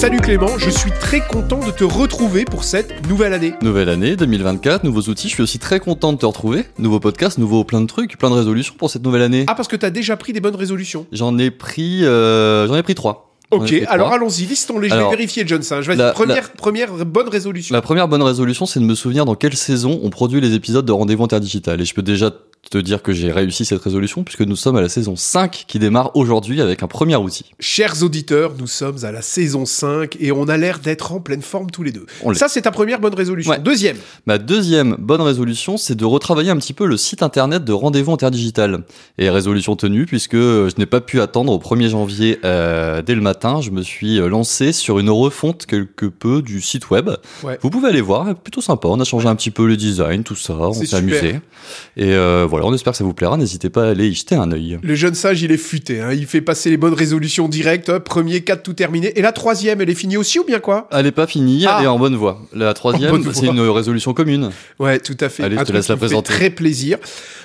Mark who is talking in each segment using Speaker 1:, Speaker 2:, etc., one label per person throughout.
Speaker 1: Salut Clément, je suis très content de te retrouver pour cette nouvelle année.
Speaker 2: Nouvelle année, 2024, nouveaux outils. Je suis aussi très content de te retrouver. Nouveau podcast, nouveau plein de trucs, plein de résolutions pour cette nouvelle année.
Speaker 1: Ah, parce que t'as déjà pris des bonnes résolutions.
Speaker 2: J'en ai pris, euh, j'en ai pris trois.
Speaker 1: Ok, alors allons-y, listons-les. Je vais vérifier, Johnson. Je vais
Speaker 2: la-
Speaker 1: première, première bonne résolution.
Speaker 2: La première bonne résolution, c'est de me souvenir dans quelle saison on produit les épisodes de Rendez-vous Interdigital. Et je peux déjà te dire que j'ai réussi cette résolution puisque nous sommes à la saison 5 qui démarre aujourd'hui avec un premier outil.
Speaker 1: Chers auditeurs, nous sommes à la saison 5 et on a l'air d'être en pleine forme tous les deux.
Speaker 2: On.
Speaker 1: Ça, c'est ta première bonne résolution.
Speaker 2: Ouais.
Speaker 1: Deuxième.
Speaker 2: Ma deuxième bonne résolution, c'est de retravailler un petit peu le site internet de Rendez-vous Interdigital. Et résolution tenue, puisque je n'ai pas pu attendre au 1er janvier euh, dès le matin, je me suis lancé sur une refonte quelque peu du site web.
Speaker 1: Ouais.
Speaker 2: Vous pouvez aller voir, plutôt sympa. On a changé un petit peu le design, tout ça, on s'est amusé. Et euh, voilà, on espère que ça vous plaira. N'hésitez pas à aller y jeter un œil.
Speaker 1: Le jeune sage, il est futé. hein. Il fait passer les bonnes résolutions directes. premier, quatre, tout terminé. Et la troisième, elle est finie aussi ou bien quoi?
Speaker 2: Elle n'est pas finie,
Speaker 1: Ah.
Speaker 2: elle est en bonne voie. La troisième, c'est une résolution commune.
Speaker 1: Ouais, tout à fait.
Speaker 2: Allez, je te laisse la présenter.
Speaker 1: Très plaisir.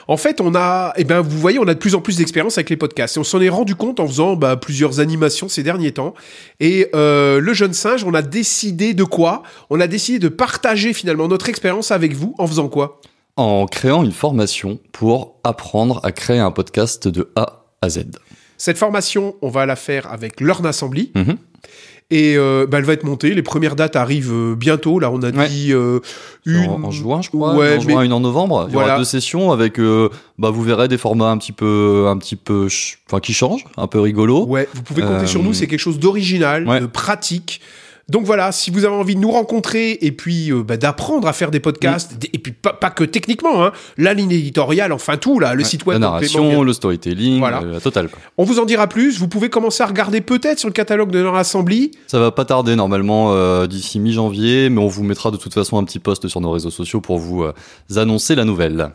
Speaker 1: En fait, on a, eh ben, vous voyez, on a de plus en plus d'expérience avec les podcasts. Et on s'en est rendu compte en faisant bah, plusieurs animations ces derniers temps. Et euh, le jeune singe, on a décidé de quoi? On a décidé de partager finalement notre expérience avec vous en faisant quoi?
Speaker 2: En créant une formation pour apprendre à créer un podcast de A à Z.
Speaker 1: Cette formation, on va la faire avec Learn Assembly.
Speaker 2: Mhm.
Speaker 1: Et euh, bah, elle va être montée. Les premières dates arrivent euh, bientôt. Là, on a
Speaker 2: Ouais.
Speaker 1: dit euh, une
Speaker 2: En, en juin, je crois.
Speaker 1: Ouais,
Speaker 2: en juin, une en novembre. Il y
Speaker 1: Voilà.
Speaker 2: aura deux sessions avec, bah, vous verrez des formats un petit peu, un petit peu, enfin, qui changent, un peu rigolo.
Speaker 1: Ouais, vous pouvez compter sur nous, c'est quelque chose d'original,
Speaker 2: ouais.
Speaker 1: de pratique. Donc voilà, si vous avez envie de nous rencontrer et puis euh, bah, d'apprendre à faire des podcasts, et puis pas, pas que techniquement, hein, la ligne éditoriale, enfin tout, là, le
Speaker 2: Ouais.
Speaker 1: site web.
Speaker 2: La narration, le storytelling,
Speaker 1: Voilà.
Speaker 2: euh, la totale. quoi.
Speaker 1: On vous en dira plus. Vous pouvez commencer à regarder peut-être sur le catalogue de notre assembly.
Speaker 2: Ça va pas tarder normalement euh, d'ici mi-janvier, mais on vous mettra de toute façon un petit post sur nos réseaux sociaux pour vous annoncer la nouvelle.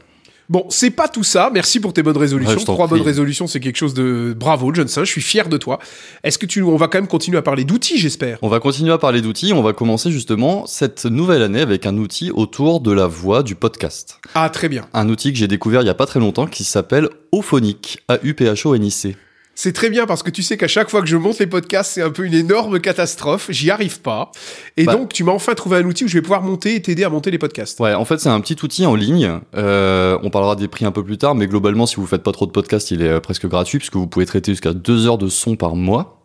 Speaker 1: Bon, c'est pas tout ça. Merci pour tes bonnes résolutions.
Speaker 2: Ouais,
Speaker 1: Trois
Speaker 2: prie.
Speaker 1: bonnes résolutions, c'est quelque chose de bravo, Johnson. Je suis fier de toi. Est-ce que tu, on va quand même continuer à parler d'outils, j'espère?
Speaker 2: On va continuer à parler d'outils. On va commencer justement cette nouvelle année avec un outil autour de la voix du podcast.
Speaker 1: Ah, très bien.
Speaker 2: Un outil que j'ai découvert il y a pas très longtemps qui s'appelle Auphonic. A-U-P-H-O-N-I-C.
Speaker 1: C'est très bien parce que tu sais qu'à chaque fois que je monte les podcasts, c'est un peu une énorme catastrophe. J'y arrive pas. Et
Speaker 2: Bah.
Speaker 1: donc, tu m'as enfin trouvé un outil où je vais pouvoir monter et t'aider à monter les podcasts.
Speaker 2: Ouais, en fait, c'est un petit outil en ligne. Euh, on parlera des prix un peu plus tard, mais globalement, si vous faites pas trop de podcasts, il est euh, presque gratuit puisque vous pouvez traiter jusqu'à deux heures de son par mois.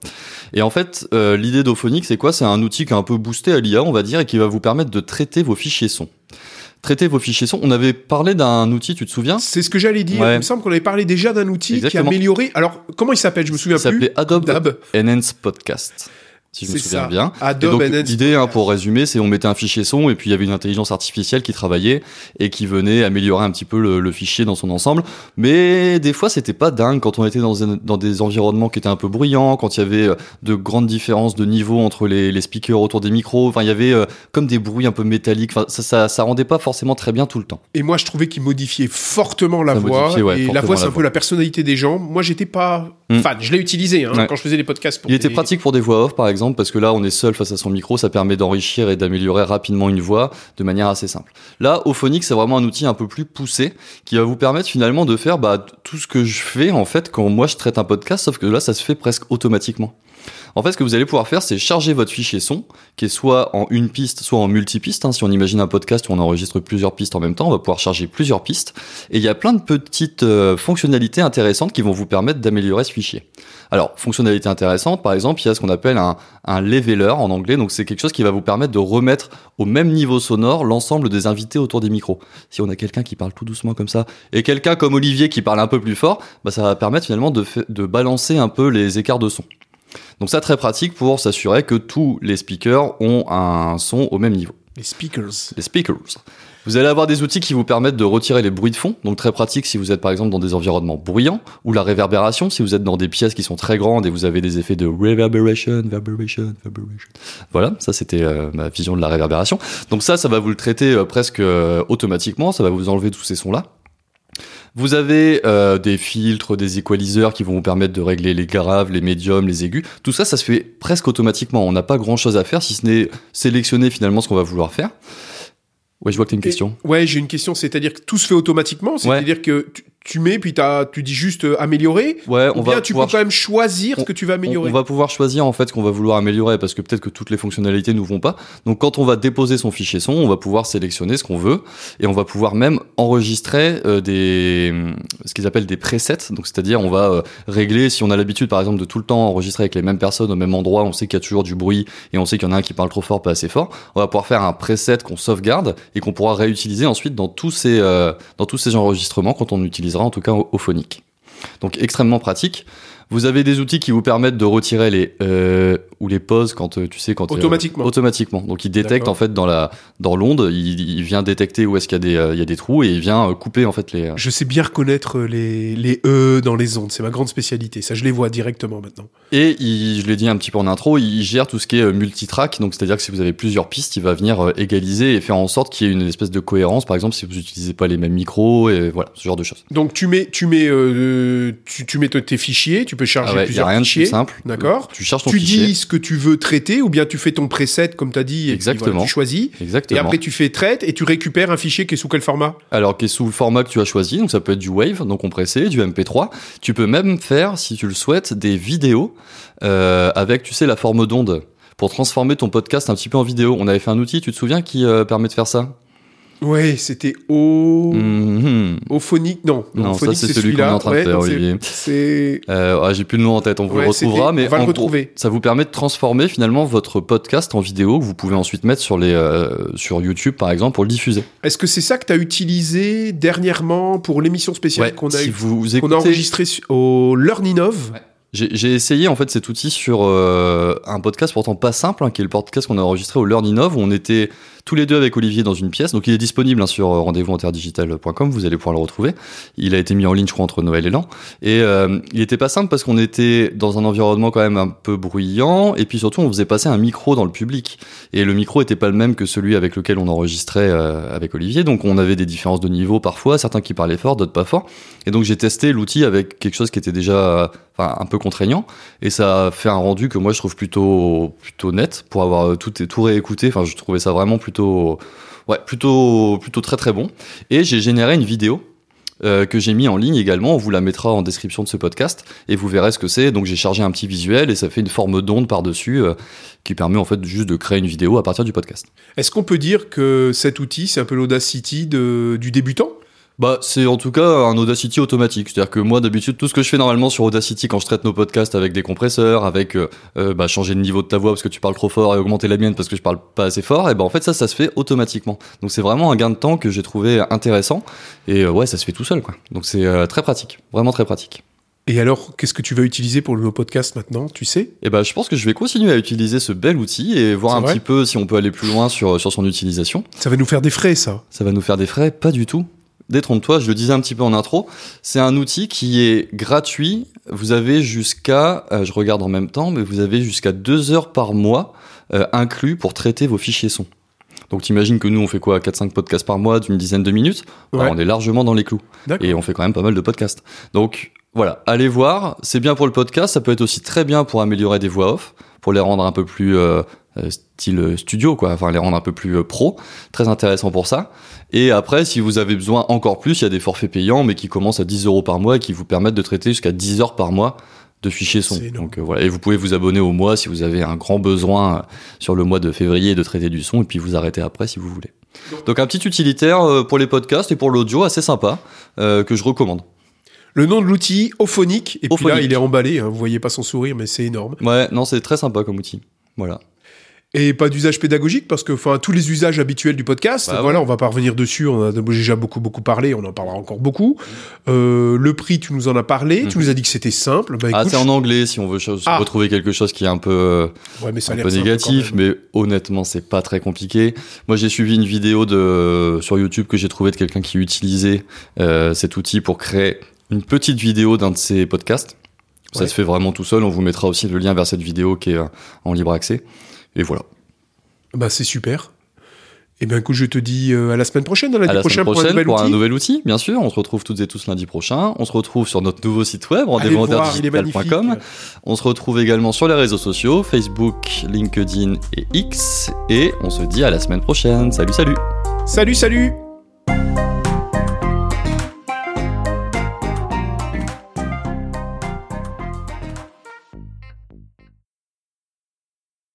Speaker 2: Et en fait, euh, l'idée d'Auphonic, c'est quoi? C'est un outil qui est un peu boosté à l'IA, on va dire, et qui va vous permettre de traiter vos fichiers son. Traiter vos fichiers son. On avait parlé d'un outil, tu te souviens?
Speaker 1: C'est ce que j'allais dire.
Speaker 2: Ouais.
Speaker 1: Il me semble qu'on avait parlé déjà d'un outil qui a amélioré. Alors, comment il s'appelle? Je me souviens
Speaker 2: Ça
Speaker 1: plus.
Speaker 2: s'appelait Adobe
Speaker 1: Dab.
Speaker 2: Enhance Podcast. Si je me souviens
Speaker 1: ça.
Speaker 2: bien. Et
Speaker 1: Adobe
Speaker 2: donc,
Speaker 1: Enhance
Speaker 2: l'idée, hein, pour résumer, c'est on mettait un fichier son et puis il y avait une intelligence artificielle qui travaillait et qui venait améliorer un petit peu le, le fichier dans son ensemble. Mais des fois, c'était pas dingue quand on était dans, des environnements qui étaient un peu bruyants, quand il y avait euh, de grandes différences de niveau entre les, les speakers autour des micros. Enfin, il y avait euh, comme des bruits un peu métalliques. Enfin, ça, ça, ça rendait pas forcément très bien tout le temps.
Speaker 1: Et moi, je trouvais qu'il modifiait fortement la
Speaker 2: Ça
Speaker 1: voix.
Speaker 2: ouais,
Speaker 1: et la voix, c'est un peu la personnalité des gens. Moi, j'étais pas
Speaker 2: Mm.
Speaker 1: fan. Je l'ai utilisé hein,
Speaker 2: Ouais.
Speaker 1: quand je faisais les podcasts. Pour
Speaker 2: Il était
Speaker 1: des-
Speaker 2: pratique pour des voix off, par exemple, parce que là, on est seul face à son micro, ça permet d'enrichir et d'améliorer rapidement une voix de manière assez simple. Là, Auphonic, c'est vraiment un outil un peu plus poussé qui va vous permettre finalement de faire bah, tout ce que je fais en fait quand moi je traite un podcast, sauf que là, ça se fait presque automatiquement. En fait, ce que vous allez pouvoir faire, c'est charger votre fichier son, qui est soit en une piste, soit en multipiste. hein. Si on imagine un podcast où on enregistre plusieurs pistes en même temps, on va pouvoir charger plusieurs pistes. Et il y a plein de petites euh, fonctionnalités intéressantes qui vont vous permettre d'améliorer ce fichier. Alors, fonctionnalité intéressante, par exemple, il y a ce qu'on appelle un, leveler en anglais. Donc, c'est quelque chose qui va vous permettre de remettre au même niveau sonore l'ensemble des invités autour des micros. Si on a quelqu'un qui parle tout doucement comme ça et quelqu'un comme Olivier qui parle un peu plus fort, bah, ça va permettre finalement de balancer un peu les écarts de son. Donc, ça, très pratique pour s'assurer que tous les speakers ont un son au même niveau
Speaker 1: Les speakers.
Speaker 2: les speakers. Vous allez avoir des outils qui vous permettent de retirer les bruits de fond, donc très pratique si vous êtes par exemple dans des environnements bruyants, ou la réverbération si vous êtes dans des pièces qui sont très grandes et vous avez des effets de reverberation, reverberation, reverberation. Voilà, ça c'était euh, ma vision de la réverbération. Donc ça, ça va vous le traiter euh, presque euh, automatiquement, ça va vous enlever tous ces sons-là. Vous avez euh, des filtres, des equaliseurs qui vont vous permettre de régler les graves, les médiums, les aigus. Tout ça, ça se fait presque automatiquement. On n'a pas grand-chose à faire si ce n'est sélectionner finalement ce qu'on va vouloir faire. Ouais, je vois que tu as une question.
Speaker 1: Ouais, j'ai une question, c'est-à-dire que tout se fait automatiquement, c'est-à-dire que tu, tu mets, puis t'as, tu dis juste euh, améliorer.
Speaker 2: Ouais,
Speaker 1: Ou
Speaker 2: on
Speaker 1: bien
Speaker 2: va
Speaker 1: tu
Speaker 2: pouvoir
Speaker 1: peux quand même choisir ce que tu vas améliorer.
Speaker 2: on va pouvoir choisir en fait ce qu'on va vouloir améliorer parce que peut-être que toutes les fonctionnalités nous vont pas. Donc quand on va déposer son fichier son, on va pouvoir sélectionner ce qu'on veut et on va pouvoir même enregistrer euh, des ce qu'ils appellent des presets. Donc c'est-à-dire on va euh, régler si on a l'habitude par exemple de tout le temps enregistrer avec les mêmes personnes au même endroit, on sait qu'il y a toujours du bruit et on sait qu'il y en a un qui parle trop fort, pas assez fort. On va pouvoir faire un preset qu'on sauvegarde et qu'on pourra réutiliser ensuite dans tous ces dans tous ces enregistrements quand on en tout cas au, au phonique. Donc extrêmement pratique. Vous avez des outils qui vous permettent de retirer les euh, ou les pauses quand euh, tu sais quand euh,
Speaker 1: Automatiquement.
Speaker 2: automatiquement. Donc il détecte en fait dans la dans l'onde, il, il vient détecter où est-ce qu'il y a des euh, il y a des trous et il vient couper en fait les.
Speaker 1: Je sais bien reconnaître les, les E dans les ondes, c'est ma grande spécialité. Ça, je les vois directement maintenant.
Speaker 2: Et il, je l'ai dit un petit peu en intro, il gère tout ce qui est multitrack. Donc c'est-à-dire que si vous avez plusieurs pistes, il va venir égaliser et faire en sorte qu'il y ait une espèce de cohérence. Par exemple, si vous n'utilisez pas les mêmes micros et voilà ce genre de choses.
Speaker 1: Donc tu mets, tu mets, euh, tu, tu mets tes fichiers, tu peux charger
Speaker 2: Ah ouais, y a
Speaker 1: plusieurs
Speaker 2: rien de
Speaker 1: fichiers.
Speaker 2: plus simple.
Speaker 1: D'accord.
Speaker 2: Tu cherches ton
Speaker 1: Tu
Speaker 2: fichier.
Speaker 1: dis ce que tu veux traiter, ou bien tu fais ton preset comme tu as dit, et puis
Speaker 2: Exactement.
Speaker 1: voilà, tu choisis.
Speaker 2: Exactement.
Speaker 1: Et après tu fais traite et tu récupères un fichier qui est sous quel format?
Speaker 2: Alors, qui est sous le format que tu as choisi, donc ça peut être du Wave, donc compressé, du MP3. Tu peux même faire, si tu le souhaites, des vidéos euh, avec, tu sais, la forme d'onde pour transformer ton podcast un petit peu en vidéo. On avait fait un outil, tu te souviens, qui euh, permet de faire ça?
Speaker 1: Ouais, c'était au
Speaker 2: Mhm.
Speaker 1: au phonique. Non,
Speaker 2: Non, ça,
Speaker 1: Phonique,
Speaker 2: c'est celui qu'on est en train de faire, Olivier. Euh, ah, J'ai plus le nom en tête, on vous
Speaker 1: Ouais,
Speaker 2: le retrouvera, mais
Speaker 1: on va le
Speaker 2: en gros,
Speaker 1: retrouver.
Speaker 2: ça vous permet de transformer finalement votre podcast en vidéo que vous pouvez ensuite mettre sur les euh, sur YouTube par exemple pour le diffuser.
Speaker 1: Est-ce que c'est ça que tu as utilisé dernièrement pour l'émission spéciale
Speaker 2: Ouais,
Speaker 1: qu'on a,
Speaker 2: si
Speaker 1: eu-
Speaker 2: vous
Speaker 1: qu'on a
Speaker 2: écoutez,
Speaker 1: enregistrée au Learn Innov
Speaker 2: J'ai essayé en fait cet outil sur euh, un podcast pourtant pas simple, hein, qui est le podcast qu'on a enregistré au Learn Innov, où on était tous les deux avec Olivier dans une pièce. Donc il est disponible hein, sur euh, rendez-vous-interdigital.com, vous allez pouvoir le retrouver. Il a été mis en ligne, je crois, entre Noël et l'an. Et euh, il était pas simple parce qu'on était dans un environnement quand même un peu bruyant, et puis surtout on faisait passer un micro dans le public. Et le micro était pas le même que celui avec lequel on enregistrait avec Olivier, donc on avait des différences de niveau parfois, certains qui parlaient fort, d'autres pas fort. Et donc j'ai testé l'outil avec quelque chose qui était déjà un peu contraignant et ça fait un rendu que moi je trouve plutôt plutôt net pour avoir euh, tout tout réécouté. Enfin, je trouvais ça vraiment plutôt ouais plutôt plutôt très très bon. Et j'ai généré une vidéo. euh, que j'ai mis en ligne également, on vous la mettra en description de ce podcast et vous verrez ce que c'est. Donc j'ai chargé un petit visuel et ça fait une forme d'onde par-dessus euh, qui permet en fait juste de créer une vidéo à partir du podcast.
Speaker 1: Est-ce qu'on peut dire que cet outil, c'est un peu l'Audacity du débutant?
Speaker 2: Bah, c'est en tout cas un Audacity automatique. C'est-à-dire que moi, d'habitude, tout ce que je fais normalement sur Audacity quand je traite nos podcasts avec des compresseurs, avec euh, euh, bah, changer le niveau de ta voix parce que tu parles trop fort et augmenter la mienne parce que je parle pas assez fort, et ben en fait ça, ça se fait automatiquement. Donc c'est vraiment un gain de temps que j'ai trouvé intéressant. Et euh, ouais, ça se fait tout seul, quoi. Donc c'est euh, très pratique, vraiment très pratique.
Speaker 1: Et alors, qu'est-ce que tu vas utiliser pour le podcast maintenant Tu sais?
Speaker 2: Et ben je pense que je vais continuer à utiliser ce bel outil et voir un petit peu si on peut aller plus loin sur sur son utilisation.
Speaker 1: Ça va nous faire des frais, ça.
Speaker 2: Ça va nous faire des frais? Pas du tout. Détrompe-toi, je le disais un petit peu en intro, c'est un outil qui est gratuit. Vous avez jusqu'à, euh, je regarde en même temps, mais vous avez jusqu'à deux heures par mois euh, inclus pour traiter vos fichiers son. Donc t'imagines que nous on fait quoi? 4-5 podcasts par mois d'une dizaine de minutes? Bah,
Speaker 1: Ouais.
Speaker 2: On est largement dans les clous. Et on fait quand même pas mal de podcasts. Donc voilà, allez voir, c'est bien pour le podcast, ça peut être aussi très bien pour améliorer des voix off, pour les rendre un peu plus euh, euh, style studio, quoi, enfin les rendre un peu plus euh, pro, très intéressant pour ça. Et après, si vous avez besoin encore plus, il y a des forfaits payants, mais qui commencent à 10 euros par mois et qui vous permettent de traiter jusqu'à 10 heures par mois de fichiers son. Donc euh, voilà, et vous pouvez vous abonner au mois si vous avez un grand besoin euh, sur le mois de février de traiter du son, et puis vous arrêter après si vous voulez. Donc un petit utilitaire euh, pour les podcasts et pour l'audio assez sympa euh, que je recommande.
Speaker 1: Le nom de l'outil, Ophonic. Et puis là, il est emballé. Hein, vous voyez pas son sourire, mais c'est énorme.
Speaker 2: Ouais, non, c'est très sympa comme outil. Voilà.
Speaker 1: Et pas d'usage pédagogique parce que, enfin, tous les usages habituels du podcast,
Speaker 2: Bah
Speaker 1: voilà, on va pas revenir dessus. On a déjà beaucoup, beaucoup parlé. On en parlera encore beaucoup. Euh, le prix, tu nous en as parlé. Tu
Speaker 2: Mhm.
Speaker 1: nous as dit que c'était simple. Bah,
Speaker 2: ah, c'est en anglais si on veut
Speaker 1: Ah.
Speaker 2: retrouver quelque chose qui est un peu euh,
Speaker 1: ouais, mais ça a
Speaker 2: un peu négatif, mais honnêtement, c'est pas très compliqué. Moi, j'ai suivi une vidéo de sur YouTube que j'ai trouvé de quelqu'un qui utilisait euh, cet outil pour créer une petite vidéo d'un de ses podcasts. Ça
Speaker 1: Ouais.
Speaker 2: se fait vraiment tout seul. On vous mettra aussi le lien vers cette vidéo qui est euh, en libre accès. Et voilà.
Speaker 1: Bah, c'est super. Et bien, écoute, je te dis euh, à la semaine prochaine, lundi
Speaker 2: à la
Speaker 1: prochain
Speaker 2: semaine prochaine
Speaker 1: pour un nouvel
Speaker 2: pour un
Speaker 1: outil.
Speaker 2: nouvel outil, bien sûr. On se retrouve toutes et tous lundi prochain. On se retrouve sur notre nouveau site web,
Speaker 1: magnifique.
Speaker 2: On se retrouve également sur les réseaux sociaux, Facebook, LinkedIn et X. Et on se dit à la semaine prochaine. Salut, salut
Speaker 1: Salut, salut